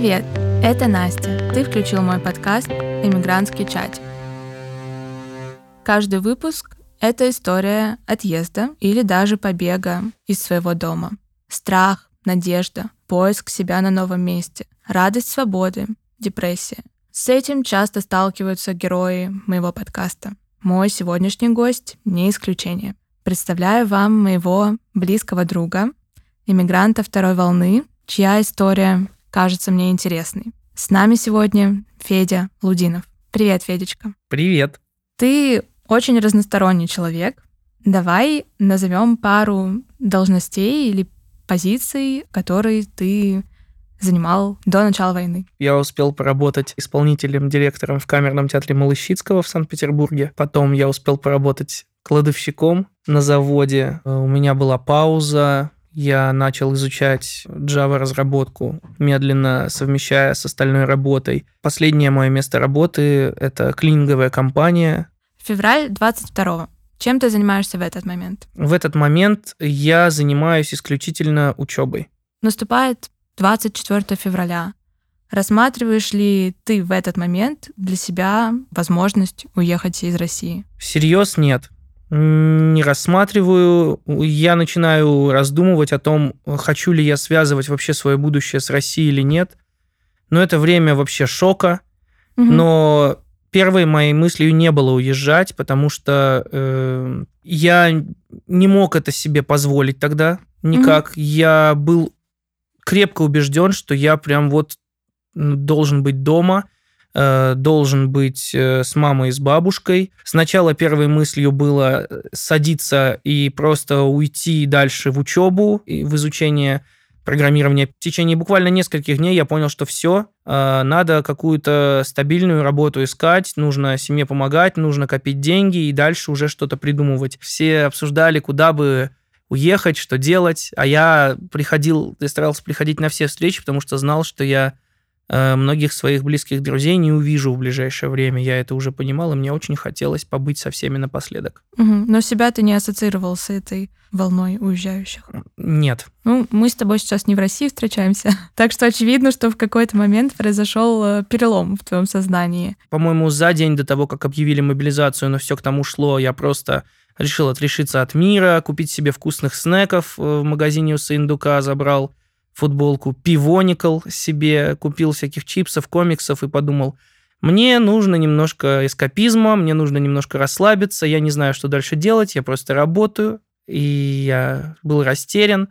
Привет, это Настя. Ты включил мой подкаст «Иммигрантский чат». Каждый выпуск — это история отъезда или даже побега из своего дома. Страх, надежда, поиск себя на новом месте, радость свободы, депрессия. С этим часто сталкиваются герои моего подкаста. Мой сегодняшний гость не исключение. Представляю вам моего близкого друга, иммигранта второй волны, чья история кажется мне интересной. С нами сегодня Федя Лудинов. Привет, Федечка. Привет. Ты очень разносторонний человек. Давай назовем пару должностей или позиций, которые ты занимал до начала войны. Я успел поработать исполнительным директором в камерном театре Малыщицкого в Санкт-Петербурге. Потом я успел поработать кладовщиком на заводе. У меня была пауза, я начал изучать Java-разработку, медленно совмещая с остальной работой. Последнее мое место работы – это клининговая компания. Февраль 22 Чем ты занимаешься в этот момент? В этот момент я занимаюсь исключительно учебой. Наступает 24 февраля. Рассматриваешь ли ты в этот момент для себя возможность уехать из России? Всерьез нет не рассматриваю. Я начинаю раздумывать о том, хочу ли я связывать вообще свое будущее с Россией или нет. Но это время вообще шока. Угу. Но первой моей мыслью не было уезжать, потому что э, я не мог это себе позволить тогда никак. Угу. Я был крепко убежден, что я прям вот должен быть дома должен быть э, с мамой и с бабушкой. Сначала первой мыслью было э, садиться и просто уйти дальше в учебу, и в изучение программирования. В течение буквально нескольких дней я понял, что все, надо какую-то стабильную работу искать, нужно семье помогать, нужно копить деньги и дальше уже что-то придумывать. Все обсуждали, куда бы уехать, что делать, а я приходил, я старался приходить на все встречи, потому что знал, что я Э, многих своих близких друзей не увижу в ближайшее время. Я это уже понимал, и мне очень хотелось побыть со всеми напоследок. Угу. Но себя ты не ассоциировал с этой волной уезжающих? Нет. Ну, мы с тобой сейчас не в России встречаемся, так что очевидно, что в какой-то момент произошел э, перелом в твоем сознании. По-моему, за день до того, как объявили мобилизацию, но все к тому шло, я просто решил отрешиться от мира, купить себе вкусных снеков э, в магазине у Сындука, забрал футболку, пивоникл себе, купил всяких чипсов, комиксов и подумал, мне нужно немножко эскапизма, мне нужно немножко расслабиться, я не знаю, что дальше делать, я просто работаю, и я был растерян.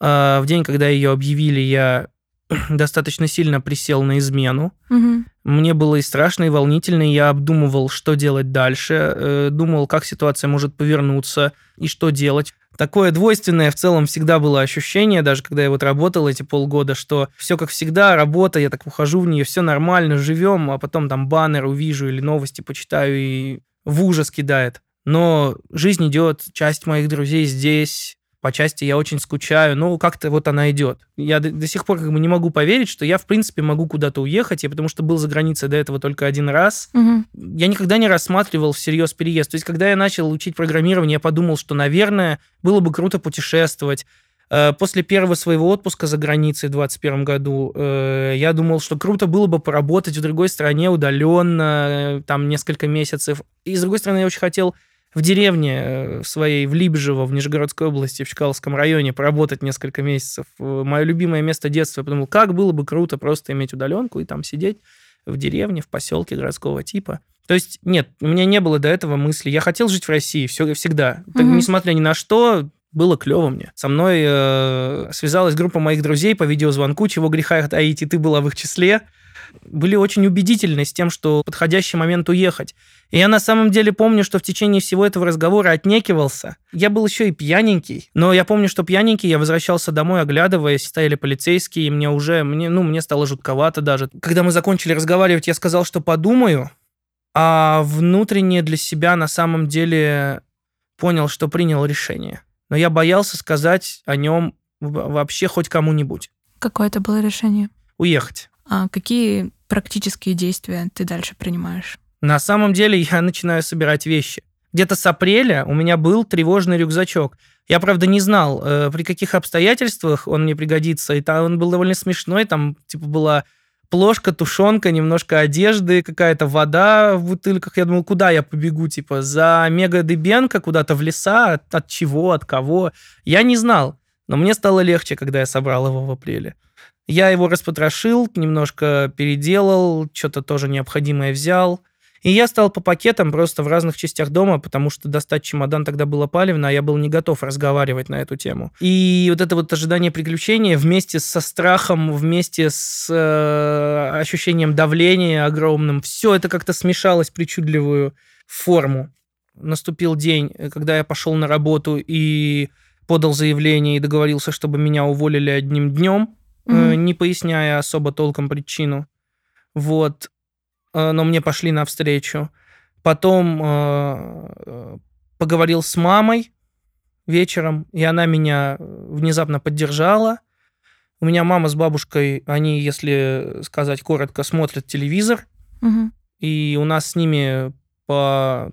А, в день, когда ее объявили, я достаточно сильно присел на измену. Угу. Мне было и страшно, и волнительно, и я обдумывал, что делать дальше, э, думал, как ситуация может повернуться и что делать такое двойственное в целом всегда было ощущение, даже когда я вот работал эти полгода, что все как всегда, работа, я так ухожу в нее, все нормально, живем, а потом там баннер увижу или новости почитаю и в ужас кидает. Но жизнь идет, часть моих друзей здесь, по части я очень скучаю, но как-то вот она идет. Я до, до сих пор как бы не могу поверить, что я, в принципе, могу куда-то уехать, я потому что был за границей до этого только один раз. Угу. Я никогда не рассматривал всерьез переезд. То есть, когда я начал учить программирование, я подумал, что, наверное, было бы круто путешествовать. Э, после первого своего отпуска за границей в 2021 году э, я думал, что круто было бы поработать в другой стране удаленно, э, там несколько месяцев. И, с другой стороны, я очень хотел в деревне э, своей, в Либжево, в Нижегородской области, в Чкаловском районе, поработать несколько месяцев. Э, Мое любимое место детства. Я подумал, как было бы круто просто иметь удаленку и там сидеть в деревне, в поселке городского типа. То есть, нет, у меня не было до этого мысли. Я хотел жить в России все, всегда. Так, mm несмотря ни на что, было клево мне. Со мной э, связалась группа моих друзей по видеозвонку, чего греха таить, и ты была в их числе были очень убедительны с тем, что подходящий момент уехать. И я на самом деле помню, что в течение всего этого разговора отнекивался. Я был еще и пьяненький, но я помню, что пьяненький, я возвращался домой, оглядываясь, стояли полицейские, и мне уже, мне, ну, мне стало жутковато даже. Когда мы закончили разговаривать, я сказал, что подумаю, а внутренне для себя на самом деле понял, что принял решение. Но я боялся сказать о нем вообще хоть кому-нибудь. Какое это было решение? Уехать. А какие практические действия ты дальше принимаешь? На самом деле я начинаю собирать вещи. Где-то с апреля у меня был тревожный рюкзачок. Я, правда, не знал, э, при каких обстоятельствах он мне пригодится. И там он был довольно смешной. Там, типа, была плошка, тушенка, немножко одежды, какая-то вода в бутылках. Я думал, куда я побегу, типа, за мега Дебенко куда-то в леса, от чего, от кого. Я не знал, но мне стало легче, когда я собрал его в апреле. Я его распотрошил, немножко переделал, что-то тоже необходимое взял. И я стал по пакетам просто в разных частях дома, потому что достать чемодан тогда было палевно, а я был не готов разговаривать на эту тему. И вот это вот ожидание приключения вместе со страхом, вместе с э, ощущением давления огромным, все это как-то смешалось в причудливую форму. Наступил день, когда я пошел на работу и подал заявление и договорился, чтобы меня уволили одним днем, mm-hmm. не поясняя особо толком причину. Вот. Э, но мне пошли навстречу. Потом э, поговорил с мамой вечером, и она меня внезапно поддержала. У меня мама с бабушкой, они, если сказать коротко, смотрят телевизор, угу. и у нас с ними по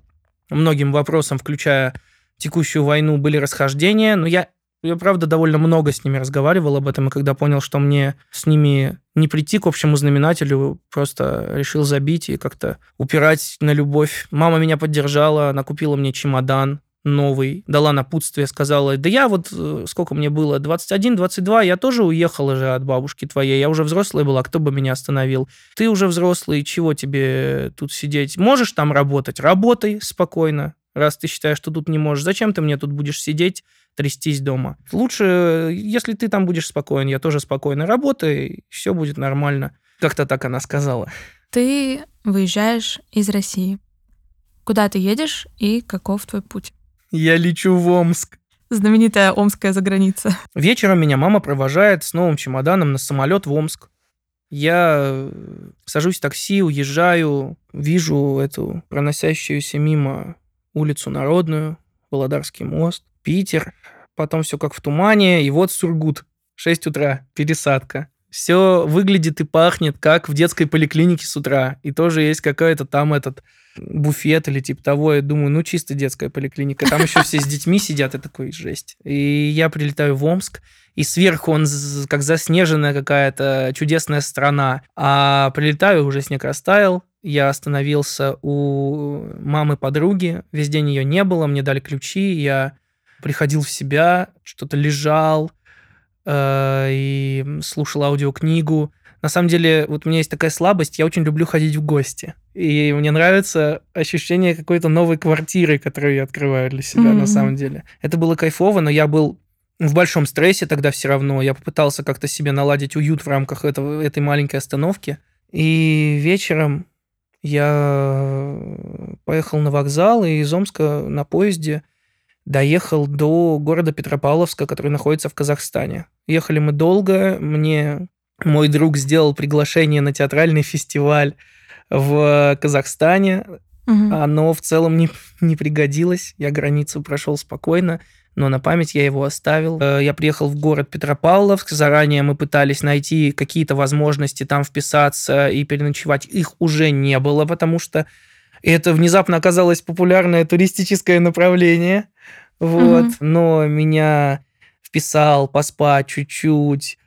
многим вопросам, включая текущую войну, были расхождения, но я я, правда, довольно много с ними разговаривал об этом, и когда понял, что мне с ними не прийти к общему знаменателю, просто решил забить и как-то упирать на любовь. Мама меня поддержала, она купила мне чемодан новый, дала напутствие, сказала, да я вот, э, сколько мне было, 21-22, я тоже уехала же от бабушки твоей, я уже взрослая была, кто бы меня остановил? Ты уже взрослый, чего тебе тут сидеть? Можешь там работать? Работай спокойно, раз ты считаешь, что тут не можешь. Зачем ты мне тут будешь сидеть, трястись дома? Лучше, если ты там будешь спокоен, я тоже спокойно работаю, все будет нормально. Как-то так она сказала. Ты выезжаешь из России. Куда ты едешь и каков твой путь? Я лечу в Омск. Знаменитая омская заграница. Вечером меня мама провожает с новым чемоданом на самолет в Омск. Я сажусь в такси, уезжаю, вижу эту проносящуюся мимо улицу Народную, Володарский мост, Питер, потом все как в тумане, и вот Сургут, 6 утра, пересадка. Все выглядит и пахнет, как в детской поликлинике с утра. И тоже есть какой-то там этот буфет или типа того. Я думаю, ну чисто детская поликлиника. Там еще все с детьми сидят, и такой жесть. И я прилетаю в Омск, и сверху он как заснеженная какая-то чудесная страна. А прилетаю, уже снег растаял, я остановился у мамы подруги, весь день ее не было, мне дали ключи, я приходил в себя, что-то лежал э, и слушал аудиокнигу. На самом деле, вот у меня есть такая слабость, я очень люблю ходить в гости. И мне нравится ощущение какой-то новой квартиры, которую я открываю для себя, mm-hmm. на самом деле. Это было кайфово, но я был в большом стрессе тогда все равно. Я попытался как-то себе наладить уют в рамках этого, этой маленькой остановки. И вечером я поехал на вокзал и из Омска на поезде доехал до города Петропавловска, который находится в Казахстане. Ехали мы долго, мне мой друг сделал приглашение на театральный фестиваль в Казахстане. Угу. Оно в целом не, не пригодилось. Я границу прошел спокойно но на память я его оставил. Э, я приехал в город Петропавловск, заранее мы пытались найти какие-то возможности там вписаться и переночевать. Их уже не было, потому что это внезапно оказалось популярное туристическое направление. Вот. Угу. Но меня вписал поспать чуть-чуть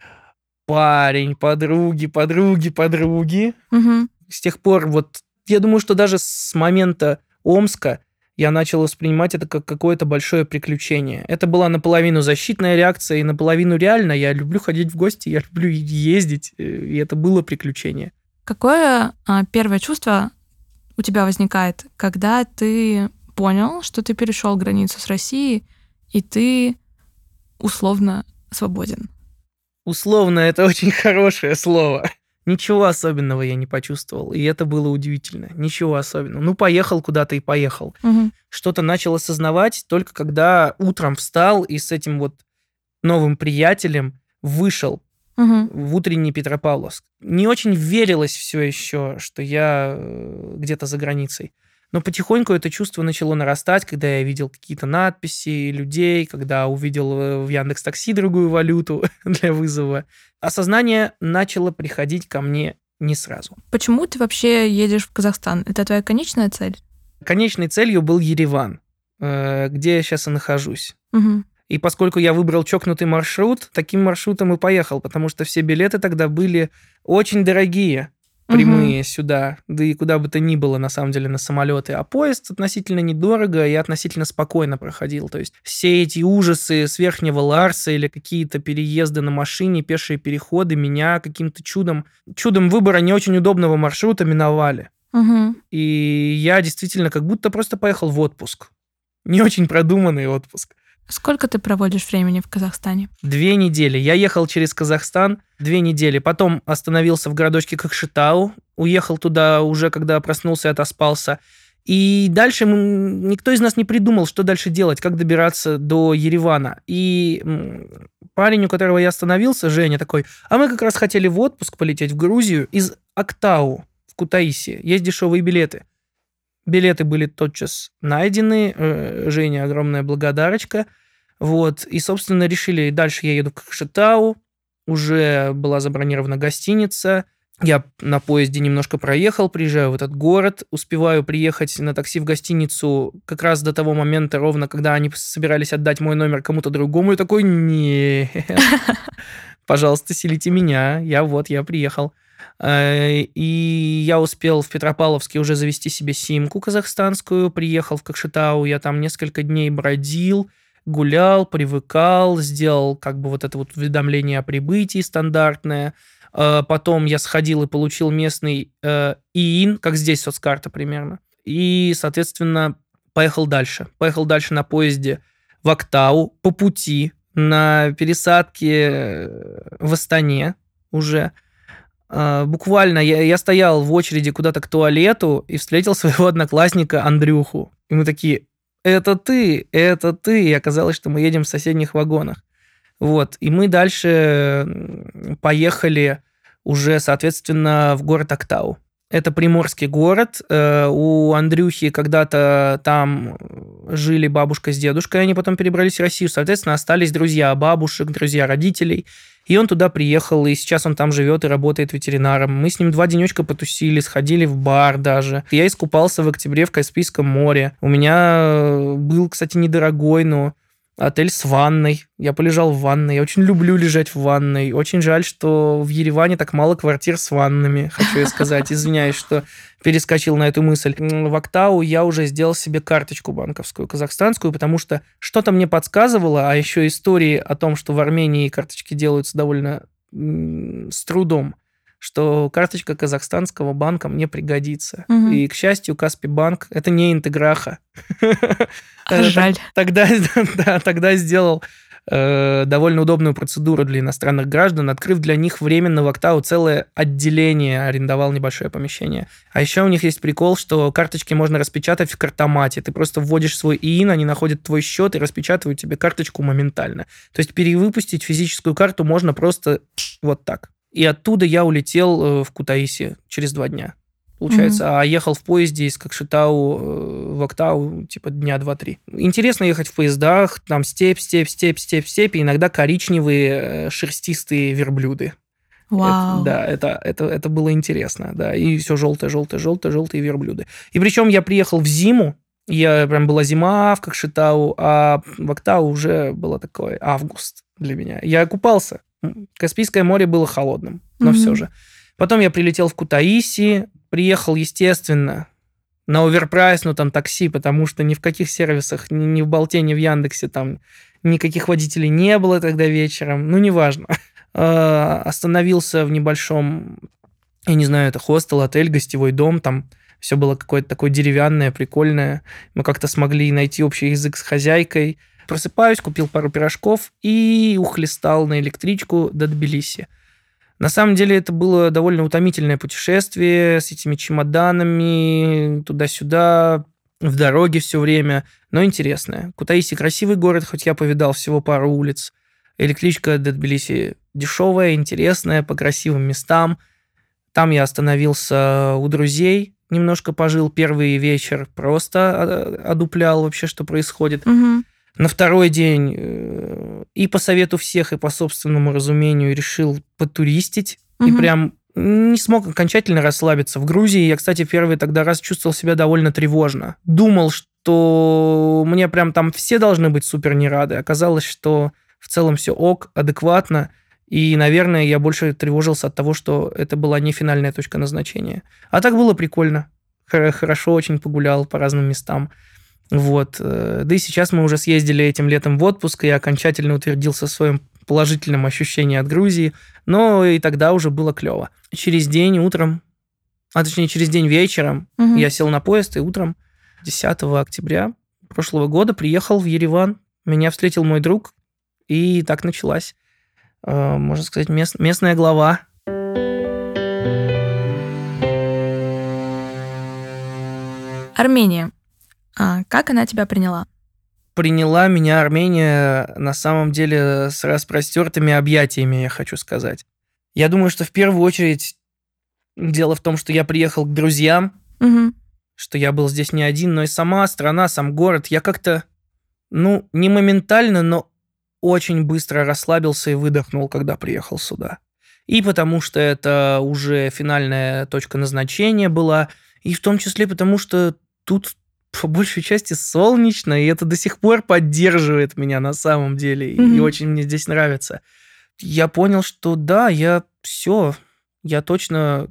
парень, подруги, подруги, подруги. Угу. С тех пор вот я думаю, что даже с момента Омска я начал воспринимать это как какое-то большое приключение. Это была наполовину защитная реакция и наполовину реально. Я люблю ходить в гости, я люблю ездить, э, и это было приключение. Какое а, первое чувство у тебя возникает, когда ты понял, что ты перешел границу с Россией, и ты условно свободен? Условно это очень хорошее слово. Ничего особенного я не почувствовал, и это было удивительно. Ничего особенного. Ну, поехал куда-то и поехал. Угу. Что-то начал осознавать только когда утром встал и с этим вот новым приятелем вышел угу. в утренний Петропавловск. Не очень верилось все еще, что я э, где-то за границей. Но потихоньку это чувство начало нарастать, когда я видел какие-то надписи людей, когда увидел э, в Яндекс Такси другую валюту для вызова. Осознание начало приходить ко мне не сразу. Почему ты вообще едешь в Казахстан? Это твоя конечная цель? Конечной целью был Ереван, э, где я сейчас и нахожусь. Угу. И поскольку я выбрал чокнутый маршрут, таким маршрутом и поехал, потому что все билеты тогда были очень дорогие прямые угу. сюда, да и куда бы то ни было, на самом деле, на самолеты. А поезд относительно недорого и относительно спокойно проходил. То есть все эти ужасы с Верхнего Ларса или какие-то переезды на машине, пешие переходы меня каким-то чудом, чудом выбора не очень удобного маршрута миновали. Угу. И я действительно как будто просто поехал в отпуск. Не очень продуманный отпуск. Сколько ты проводишь времени в Казахстане? Две недели. Я ехал через Казахстан две недели. Потом остановился в городочке Кокшетау. Уехал туда уже, когда проснулся и отоспался. И дальше никто из нас не придумал, что дальше делать, как добираться до Еревана. И парень, у которого я остановился, Женя, такой, а мы как раз хотели в отпуск полететь в Грузию из Актау в Кутаиси. Есть дешевые билеты. Билеты были тотчас найдены. Э, Женя, огромная благодарочка. Вот. И, собственно, решили, дальше я еду к Кокшетау. Уже была забронирована гостиница. Я на поезде немножко проехал, приезжаю в этот город, успеваю приехать на такси в гостиницу как раз до того момента, ровно когда они собирались отдать мой номер кому-то другому, и такой, нет, пожалуйста, селите меня, я вот, я приехал. Э, и я успел в Петропавловске уже завести себе симку казахстанскую, приехал в Кокшетау, я там несколько дней бродил, гулял, привыкал, сделал как бы вот это вот уведомление о прибытии стандартное. Э, потом я сходил и получил местный э, ИИН, как здесь соцкарта примерно. И, соответственно, поехал дальше. Поехал дальше на поезде в Актау по пути на пересадке в Астане уже – буквально я, я стоял в очереди куда-то к туалету и встретил своего одноклассника Андрюху. И мы такие, это ты, это ты. И оказалось, что мы едем в соседних вагонах. Вот. И мы дальше поехали уже, соответственно, в город Актау. Это приморский город. Э, у Андрюхи когда-то там жили бабушка с дедушкой, они потом перебрались в Россию. Соответственно, остались друзья бабушек, друзья родителей. И он туда приехал, и сейчас он там живет и работает ветеринаром. Мы с ним два денечка потусили, сходили в бар даже. Я искупался в октябре в Каспийском море. У меня был, кстати, недорогой, но отель с ванной. Я полежал в ванной. Я очень люблю лежать в ванной. Очень жаль, что в Ереване так мало квартир с ваннами, хочу я сказать. Извиняюсь, что перескочил на эту мысль. В Актау я уже сделал себе карточку банковскую, казахстанскую, потому что что-то мне подсказывало, а еще истории о том, что в Армении карточки делаются довольно с трудом что карточка казахстанского банка мне пригодится. Угу. И, к счастью, Каспи банк это не интеграха. Жаль. Тогда, да, тогда сделал э, довольно удобную процедуру для иностранных граждан, открыв для них временно в Октау целое отделение, арендовал небольшое помещение. А еще у них есть прикол, что карточки можно распечатать в картомате. Ты просто вводишь свой ИИН, они находят твой счет и распечатывают тебе карточку моментально. То есть перевыпустить физическую карту можно просто вот так. И оттуда я улетел э, в Кутаиси через два дня. Получается, mm-hmm. а ехал в поезде из Кокшетау э, в Актау, типа, дня два-три. Интересно ехать в поездах, там степь, степь, степь, степь, степь, и иногда коричневые э, шерстистые верблюды. Wow. Это, да, это, это, это было интересно, да. И все желтое, желтое, желтое, желтые верблюды. И причем я приехал в зиму, я прям была зима в Кокшетау, а в Актау уже было такой август для меня. Я купался. Каспийское море было холодным, но mm-hmm. все же. Потом я прилетел в Кутаиси, приехал, естественно, на оверпрайс, ну там такси, потому что ни в каких сервисах, ни, ни в Болте, ни в Яндексе там никаких водителей не было тогда вечером, ну неважно. А, остановился в небольшом, я не знаю, это хостел, отель, гостевой дом, там все было какое-то такое деревянное, прикольное. Мы как-то смогли найти общий язык с хозяйкой. Просыпаюсь, купил пару пирожков и ухлестал на электричку до Тбилиси. На самом деле это было довольно утомительное путешествие с этими чемоданами туда-сюда, в дороге все время, но интересное. Кутаиси красивый город, хоть я повидал всего пару улиц. Электричка до Тбилиси дешевая, интересная, по красивым местам. Там я остановился у друзей, немножко пожил первый вечер, просто одуплял вообще, что происходит. Угу. На второй день э, и по совету всех, и по собственному разумению решил потуристить. Угу. И прям не смог окончательно расслабиться. В Грузии я, кстати, первый тогда раз чувствовал себя довольно тревожно. Думал, что мне прям там все должны быть супер не рады. Оказалось, что в целом все ок, адекватно. И, наверное, я больше тревожился от того, что это была не финальная точка назначения. А так было прикольно. Хорошо очень погулял по разным местам. Вот. Э, да и сейчас мы уже съездили этим летом в отпуск, и я окончательно утвердился в своем положительном ощущении от Грузии. Но и тогда уже было клево. Через день утром, а точнее через день вечером, угу. я сел на поезд, и утром 10 октября прошлого года приехал в Ереван. Меня встретил мой друг, и так началась, э, можно сказать, мест, местная глава. Армения. А как она тебя приняла? Приняла меня Армения на самом деле с распростертыми объятиями, я хочу сказать. Я думаю, что в первую очередь дело в том, что я приехал к друзьям, угу. что я был здесь не один, но и сама страна, сам город. Я как-то, ну, не моментально, но очень быстро расслабился и выдохнул, когда приехал сюда. И потому что это уже финальная точка назначения была, и в том числе потому что тут по большей части солнечно, и это до сих пор поддерживает меня на самом деле, mm-hmm. и очень мне здесь нравится. Я понял, что да, я все, я точно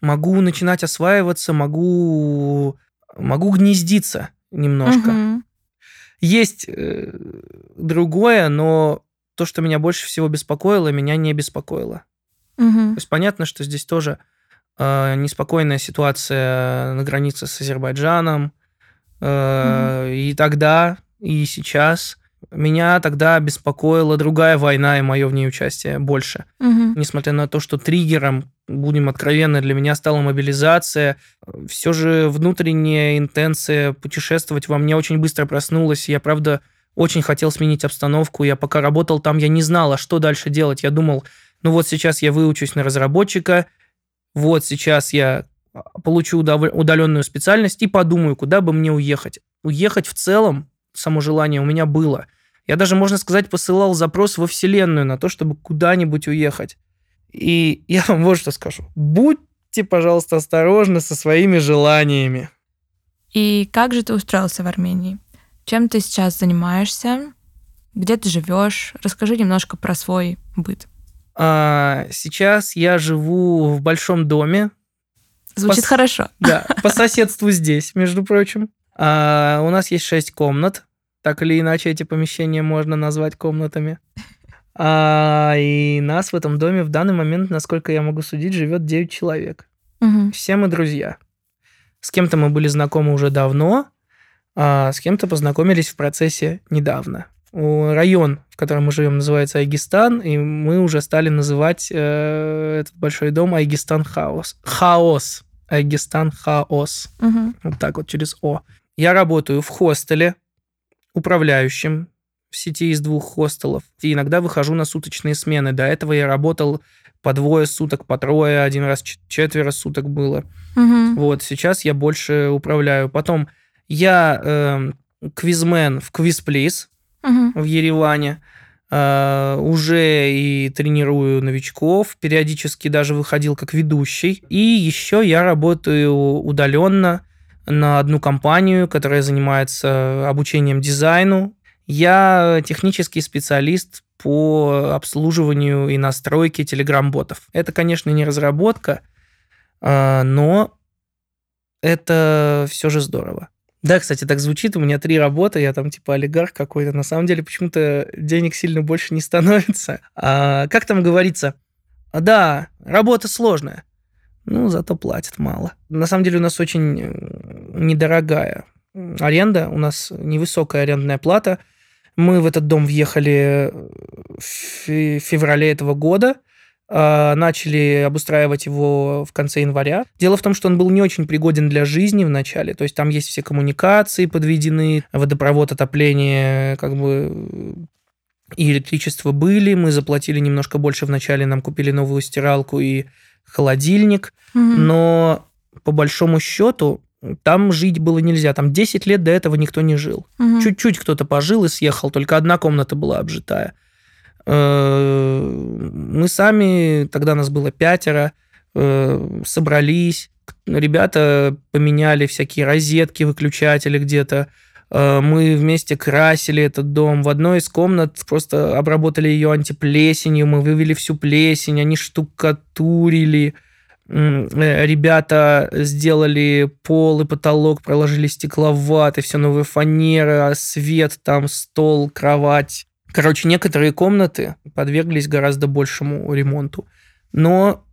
могу начинать осваиваться, могу, могу гнездиться немножко. Mm-hmm. Есть э, другое, но то, что меня больше всего беспокоило, меня не беспокоило. Угу. То есть понятно, что здесь тоже э, неспокойная ситуация на границе с Азербайджаном. Э. И тогда, и сейчас меня тогда беспокоила другая война и мое в ней участие больше. Угу. Несмотря на то, что триггером, будем откровенны, для меня стала мобилизация, все же внутренняя интенция путешествовать во мне очень быстро проснулась. Я, правда, очень хотел сменить обстановку. Я пока работал там, я не знал, а что дальше делать. Я думал, ну вот сейчас я выучусь на разработчика, вот сейчас я получу удаленную специальность и подумаю, куда бы мне уехать. Уехать в целом само желание у меня было. Я даже, можно сказать, посылал запрос во Вселенную на то, чтобы куда-нибудь уехать. И я вам вот что скажу. Будьте, пожалуйста, осторожны со своими желаниями. И как же ты устроился в Армении? Чем ты сейчас занимаешься? Где ты живешь? Расскажи немножко про свой быт. А, сейчас я живу в большом доме. Звучит по, хорошо. Да, по соседству здесь, между прочим. А, у нас есть шесть комнат. Так или иначе, эти помещения можно назвать комнатами. А, и нас в этом доме в данный момент, насколько я могу судить, живет 9 человек. Угу. Все мы друзья. С кем-то мы были знакомы уже давно, а с кем-то познакомились в процессе недавно. Район, в котором мы живем, называется Айгистан, и мы уже стали называть э, этот большой дом Айгистан Хаос. Хаос. Айгистан Хаос. Угу. Вот так вот через О. Я работаю в хостеле управляющим в сети из двух хостелов. И иногда выхожу на суточные смены. До этого я работал по двое суток, по трое, один раз четверо суток было. Угу. Вот, сейчас я больше управляю. Потом я э, квизмен в Квизплиз угу. в Ереване. Uh, уже и тренирую новичков, периодически даже выходил как ведущий. И еще я работаю удаленно на одну компанию, которая занимается обучением дизайну. Я технический специалист по обслуживанию и настройке телеграм-ботов. Это, конечно, не разработка, а, но это все же здорово. Да, кстати, так звучит. У меня три работы, я там типа олигарх какой-то. На самом деле почему-то денег сильно больше не становится. А, как там говорится? Да, работа сложная. Ну, зато платят мало. На самом деле у нас очень э, недорогая аренда, у нас невысокая арендная плата. Мы в этот дом въехали в феврале этого года, а, начали обустраивать его в конце января. Дело в том, что он был не очень пригоден для жизни в начале, то есть там есть все коммуникации подведены, водопровод, отопление, как бы и электричество были, мы заплатили немножко больше в начале, нам купили новую стиралку и холодильник, угу. но по большому счету там жить было нельзя. Там 10 лет до этого никто не жил. Угу. Чуть-чуть кто-то пожил и съехал, только одна комната была обжитая. Э, мы сами, тогда нас было пятеро, э, собрались, Ребята поменяли всякие розетки, выключатели где-то. Э, мы вместе красили этот дом. В одной из комнат просто обработали ее антиплесенью, мы вывели всю плесень, они штукатурили. Ребята сделали пол и потолок, проложили стекловаты, все новые фанеры, свет там, стол, кровать. Короче, некоторые комнаты подверглись гораздо большему ремонту. Но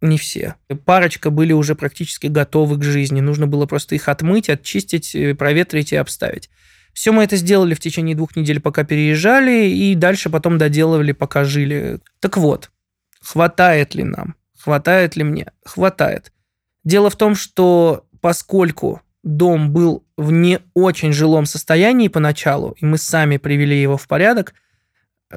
не все. Парочка были уже практически готовы к жизни. Нужно было просто их отмыть, очистить, э, проветрить и обставить. Все мы это сделали в течение двух недель, пока переезжали, и дальше потом доделывали, пока жили. Так вот, хватает ли нам? Хватает ли мне? Хватает. Дело в том, что поскольку дом был в не очень жилом состоянии поначалу, и мы сами привели его в порядок,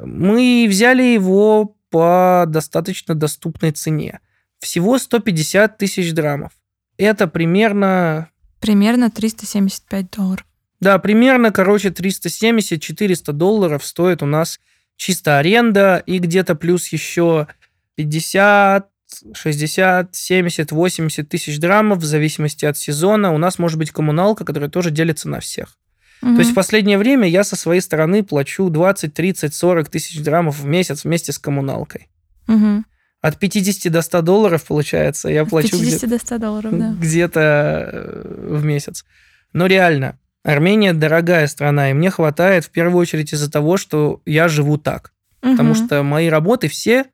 мы взяли его по достаточно доступной цене. Всего 150 тысяч драмов. Это примерно... Примерно 375 долларов. Да, примерно, короче, 370-400 долларов стоит у нас чисто аренда, и где-то плюс еще 50, 60, 70, 80 тысяч драмов в зависимости от сезона. У нас может быть коммуналка, которая тоже делится на всех. Угу. То есть в последнее время я со своей стороны плачу 20, 30, 40 тысяч драмов в месяц вместе с коммуналкой. Угу. От 50 до 100 долларов, получается, я От плачу 50 где- до 100 долларов, да. где-то э, в месяц. Но реально, Армения дорогая страна, и мне хватает в первую очередь из-за того, что я живу так. Угу. Потому что мои работы все,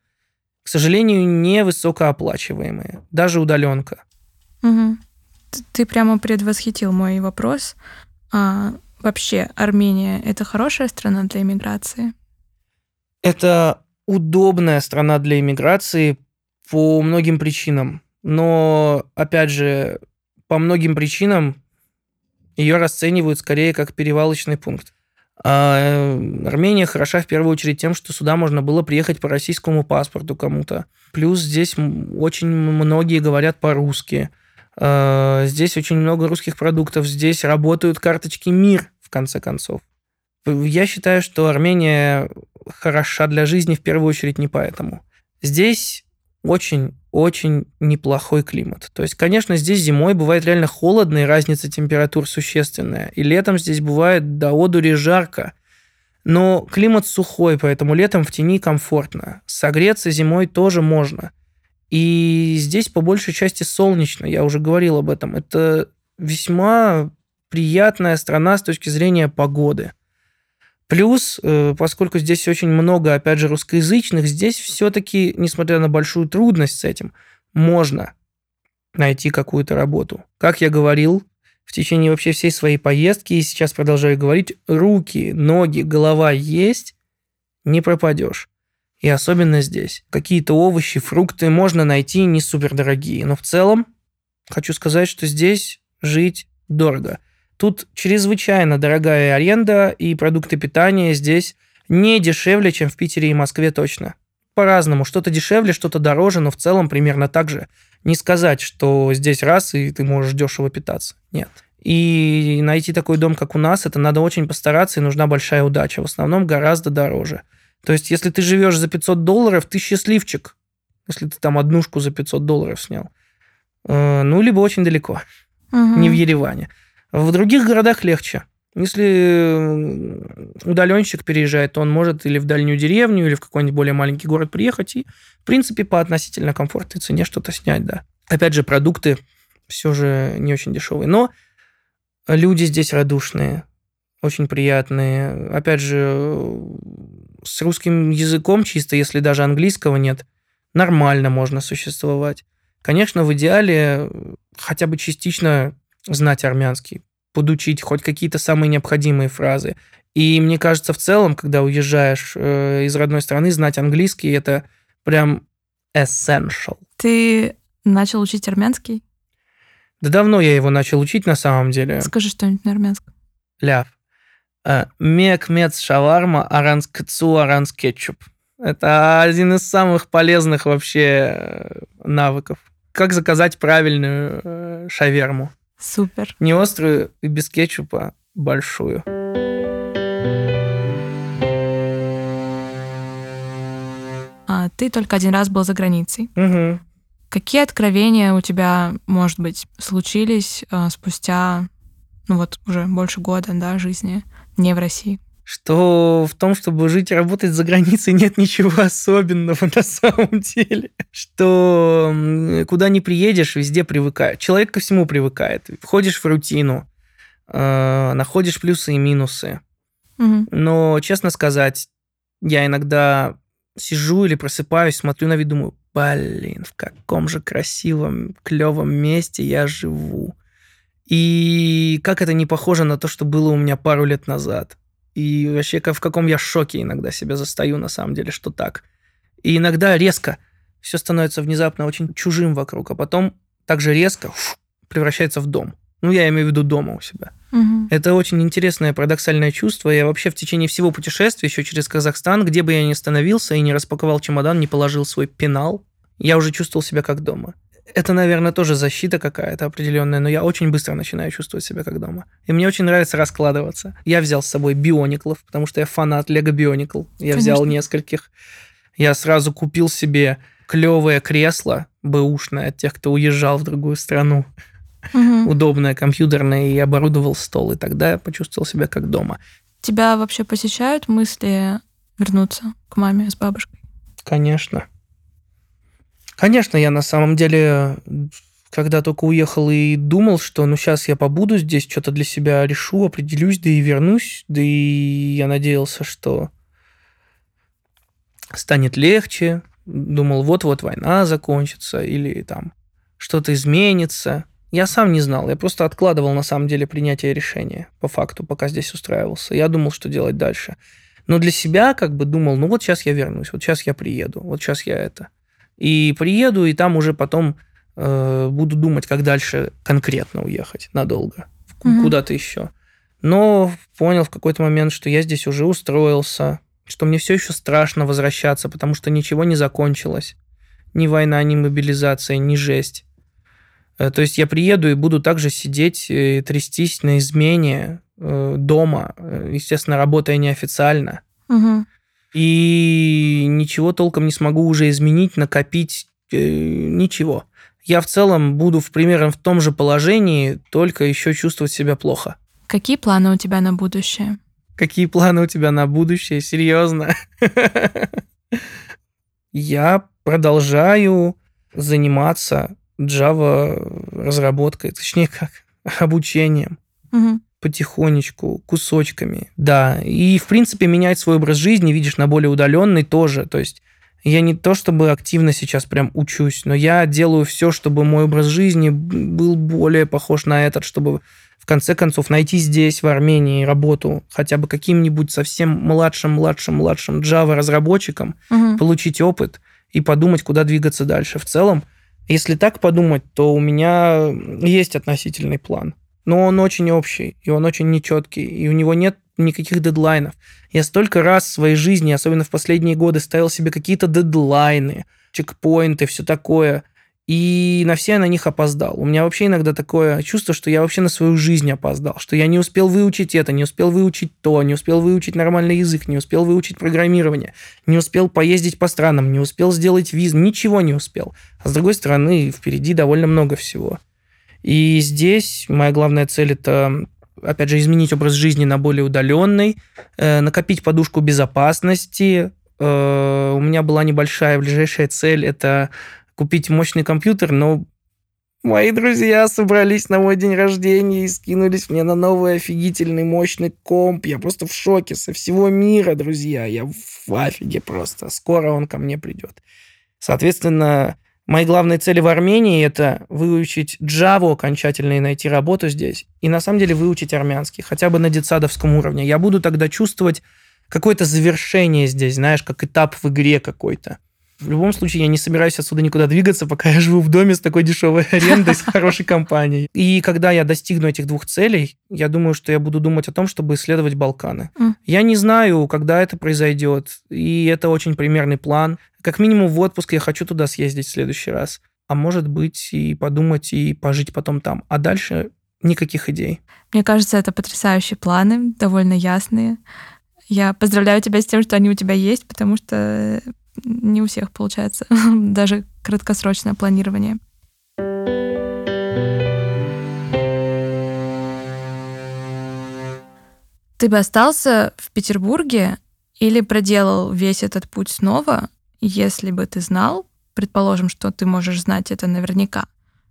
к сожалению, не высокооплачиваемые, даже удаленка. Угу. Ты прямо предвосхитил мой вопрос. А, вообще, Армения это хорошая страна для иммиграции? Это удобная страна для иммиграции по многим причинам. Но, опять же, по многим причинам ее расценивают скорее как перевалочный пункт. А Армения хороша в первую очередь тем, что сюда можно было приехать по российскому паспорту кому-то. Плюс здесь очень многие говорят по-русски. А, здесь очень много русских продуктов. Здесь работают карточки МИР, в конце концов. Я считаю, что Армения хороша для жизни в первую очередь не поэтому. Здесь очень-очень неплохой климат. То есть, конечно, здесь зимой бывает реально холодно, и разница температур существенная. И летом здесь бывает до одури жарко. Но климат сухой, поэтому летом в тени комфортно. Согреться зимой тоже можно. И здесь по большей части солнечно, я уже говорил об этом. Это весьма приятная страна с точки зрения погоды. Плюс, э, поскольку здесь очень много, опять же, русскоязычных, здесь все-таки, несмотря на большую трудность с этим, можно найти какую-то работу. Как я говорил, в течение вообще всей своей поездки, и сейчас продолжаю говорить, руки, ноги, голова есть, не пропадешь. И особенно здесь. Какие-то овощи, фрукты можно найти не супер дорогие. Но в целом хочу сказать, что здесь жить дорого. Тут чрезвычайно дорогая аренда, и продукты питания здесь не дешевле, чем в Питере и Москве точно. По-разному. Что-то дешевле, что-то дороже, но в целом примерно так же. Не сказать, что здесь раз, и ты можешь дешево питаться. Нет. И найти такой дом, как у нас, это надо очень постараться, и нужна большая удача. В основном гораздо дороже. То есть, если ты живешь за 500 долларов, ты счастливчик. Если ты там однушку за 500 долларов снял. Э, ну, либо очень далеко. Угу. Не в Ереване. В других городах легче. Если удаленщик переезжает, то он может или в дальнюю деревню, или в какой-нибудь более маленький город приехать и, в принципе, по относительно комфортной цене что-то снять, да. Опять же, продукты все же не очень дешевые. Но люди здесь радушные, очень приятные. Опять же, с русским языком чисто, если даже английского нет, нормально можно существовать. Конечно, в идеале хотя бы частично знать армянский, подучить хоть какие-то самые необходимые фразы. И мне кажется, в целом, когда уезжаешь э, из родной страны, знать английский это прям essential. Ты начал учить армянский? Да давно я его начал учить на самом деле. Скажи что-нибудь на армянском. Ляв. Э, мек мец шаварма, аранс кцу, аранс кетчуп. Это один из самых полезных вообще э, навыков. Как заказать правильную шаверму. Супер. Не острую и без кетчупа большую. А ты только один раз был за границей. Угу. Какие откровения у тебя, может быть, случились э, спустя, ну вот уже больше года, да, жизни не в России? Что в том, чтобы жить и работать за границей, нет ничего особенного на самом деле. Что куда не приедешь, везде привыкает. Человек ко всему привыкает. Входишь в рутину, э, находишь плюсы и минусы. Угу. Но, честно сказать, я иногда сижу или просыпаюсь, смотрю на вид, думаю, блин, в каком же красивом, клевом месте я живу. И как это не похоже на то, что было у меня пару лет назад. И вообще, в каком я шоке иногда себя застаю, на самом деле, что так. И иногда резко все становится внезапно очень чужим вокруг, а потом также резко фу, превращается в дом. Ну, я имею в виду дома у себя. Угу. Это очень интересное парадоксальное чувство. Я вообще в течение всего путешествия, еще через Казахстан, где бы я ни остановился и не распаковал чемодан, не положил свой пенал, я уже чувствовал себя как дома это, наверное, тоже защита какая-то определенная, но я очень быстро начинаю чувствовать себя как дома. И мне очень нравится раскладываться. Я взял с собой биониклов, потому что я фанат Лего Бионикл. Я Конечно. взял нескольких. Я сразу купил себе клевое кресло бэушное от тех, кто уезжал в другую страну. Угу. Удобное, компьютерное, и оборудовал стол. И тогда я почувствовал себя как дома. Тебя вообще посещают мысли вернуться к маме с бабушкой? Конечно. Конечно, я на самом деле, когда только уехал и думал, что ну сейчас я побуду здесь, что-то для себя решу, определюсь, да и вернусь, да и я надеялся, что станет легче, думал, вот-вот война закончится или там что-то изменится. Я сам не знал, я просто откладывал на самом деле принятие решения по факту, пока здесь устраивался. Я думал, что делать дальше. Но для себя как бы думал, ну вот сейчас я вернусь, вот сейчас я приеду, вот сейчас я это. И приеду, и там уже потом э, буду думать, как дальше конкретно уехать надолго, mm-hmm. куда-то еще. Но понял в какой-то момент, что я здесь уже устроился, что мне все еще страшно возвращаться, потому что ничего не закончилось. Ни война, ни мобилизация, ни жесть. Э, то есть я приеду и буду также сидеть и трястись на измене э, дома, э, естественно, работая неофициально. Угу и ничего толком не смогу уже изменить, накопить, э, ничего. Я в целом буду в примерно в том же положении, только еще чувствовать себя плохо. Какие планы у тебя на будущее? Какие планы у тебя на будущее? Серьезно? Я продолжаю заниматься Java разработкой, точнее как обучением. Угу потихонечку, кусочками, да. И, в принципе, менять свой образ жизни, видишь, на более удаленный тоже. То есть я не то чтобы активно сейчас прям учусь, но я делаю все, чтобы мой образ жизни был более похож на этот, чтобы в конце концов найти здесь, в Армении, работу хотя бы каким-нибудь совсем младшим, младшим, младшим Java разработчиком, угу. получить опыт и подумать, куда двигаться дальше. В целом, если так подумать, то у меня есть относительный план но он очень общий, и он очень нечеткий, и у него нет никаких дедлайнов. Я столько раз в своей жизни, особенно в последние годы, ставил себе какие-то дедлайны, чекпоинты, все такое, и на все на них опоздал. У меня вообще иногда такое чувство, что я вообще на свою жизнь опоздал, что я не успел выучить это, не успел выучить то, не успел выучить нормальный язык, не успел выучить программирование, не успел поездить по странам, не успел сделать виз, ничего не успел. А с другой стороны, впереди довольно много всего. И здесь моя главная цель это опять же, изменить образ жизни на более удаленный, э, накопить подушку безопасности. Э, у меня была небольшая ближайшая цель – это купить мощный компьютер, но мои друзья собрались на мой день рождения и скинулись мне на новый офигительный мощный комп. Я просто в шоке со всего мира, друзья. Я в офиге просто. Скоро он ко мне придет. Соответственно, Мои главные цели в Армении – это выучить Java окончательно и найти работу здесь. И на самом деле выучить армянский, хотя бы на детсадовском уровне. Я буду тогда чувствовать какое-то завершение здесь, знаешь, как этап в игре какой-то. В любом случае, я не собираюсь отсюда никуда двигаться, пока я живу в доме с такой дешевой арендой, с хорошей компанией. И когда я достигну этих двух целей, я думаю, что я буду думать о том, чтобы исследовать Балканы. Mm. Я не знаю, когда это произойдет, и это очень примерный план. Как минимум в отпуск я хочу туда съездить в следующий раз. А может быть и подумать, и пожить потом там. А дальше никаких идей. Мне кажется, это потрясающие планы, довольно ясные. Я поздравляю тебя с тем, что они у тебя есть, потому что не у всех получается. Даже краткосрочное планирование. Ты бы остался в Петербурге или проделал весь этот путь снова, если бы ты знал, предположим, что ты можешь знать это наверняка,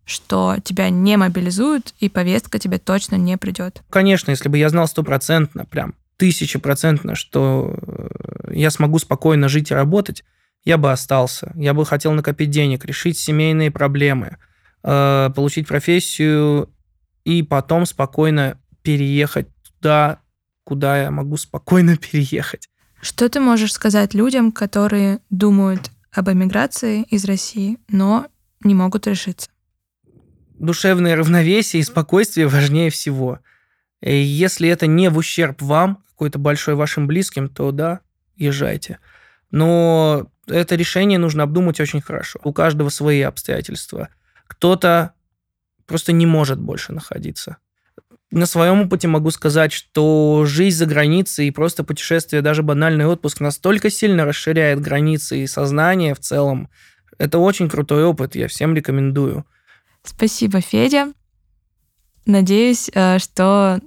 что тебя не мобилизуют и повестка тебе точно не придет? Конечно, если бы я знал стопроцентно, прям тысячепроцентно, что э, я смогу спокойно жить и работать, я бы остался. Я бы хотел накопить денег, решить семейные проблемы, э, получить профессию и потом спокойно переехать туда, куда я могу спокойно переехать. Что ты можешь сказать людям, которые думают об эмиграции из России, но не могут решиться? Душевное равновесие и спокойствие важнее всего. И если это не в ущерб вам, какой-то большой вашим близким, то да, езжайте. Но это решение нужно обдумать очень хорошо. У каждого свои обстоятельства. Кто-то просто не может больше находиться на своем опыте могу сказать, что жизнь за границей и просто путешествие, даже банальный отпуск настолько сильно расширяет границы и сознание в целом. Это очень крутой опыт, я всем рекомендую. Спасибо, Федя. Надеюсь, э, что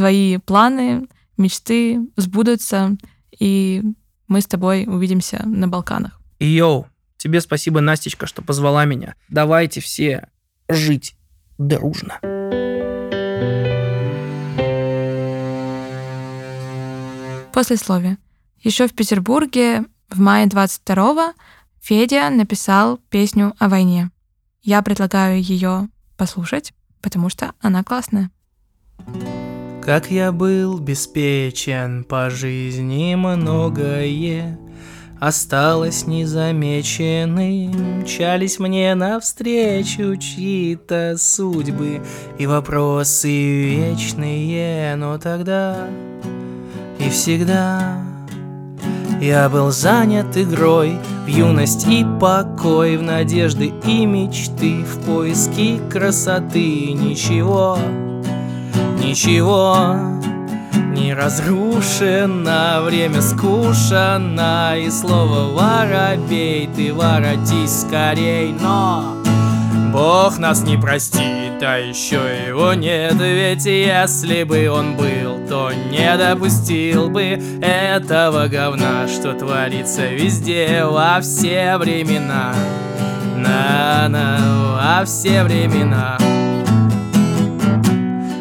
твои планы, мечты сбудутся, и мы с тобой увидимся на Балканах. Йоу, тебе спасибо, Настечка, что позвала меня. Давайте все жить дружно. Послесловие. Еще в Петербурге в мае 22-го Федя написал песню о войне. Я предлагаю ее послушать, потому что она классная. Как я был беспечен по жизни многое Осталось незамеченным Мчались мне навстречу чьи-то судьбы И вопросы вечные Но тогда и всегда я был занят игрой в юность и покой, в надежды и мечты, в поиске красоты. Ничего, ничего не разрушено, время скушено, и слово воробей, ты воротись скорей, но Бог нас не простит, а еще его нет. Ведь если бы он был, то не допустил бы Этого говна, что творится везде Во все времена. На-на, во все времена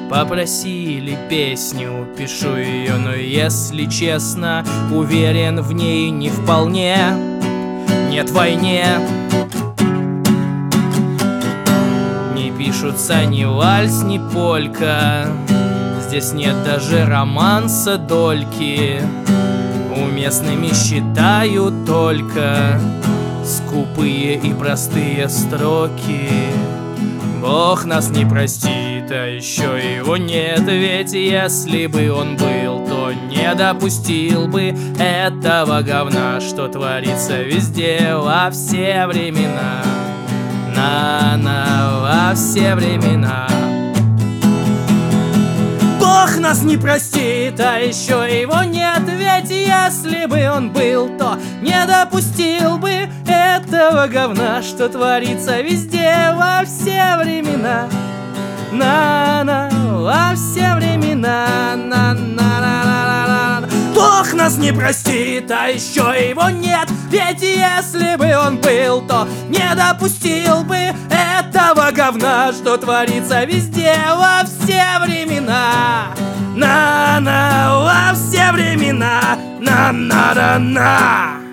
Попросили песню, пишу ее, но если честно, уверен в ней не вполне. Нет войне, пишутся ни вальс, ни полька Здесь нет даже романса дольки. Уместными считаю только Скупые и простые строки. Бог нас не простит, а еще его нет Ведь если бы он был, то не допустил бы Этого говна, что творится везде во все времена. На-на во все времена. Бог нас не простит, а еще его нет Ведь если бы он был, то не допустил бы Этого говна, что творится везде во все времена На-на, во все времена. На-на-на-на-на Бог нас не простит, а еще его нет. Ведь если бы он был, то не допустил бы Этого говна, что творится везде во все времена. На-на, во все времена. На-на-на-на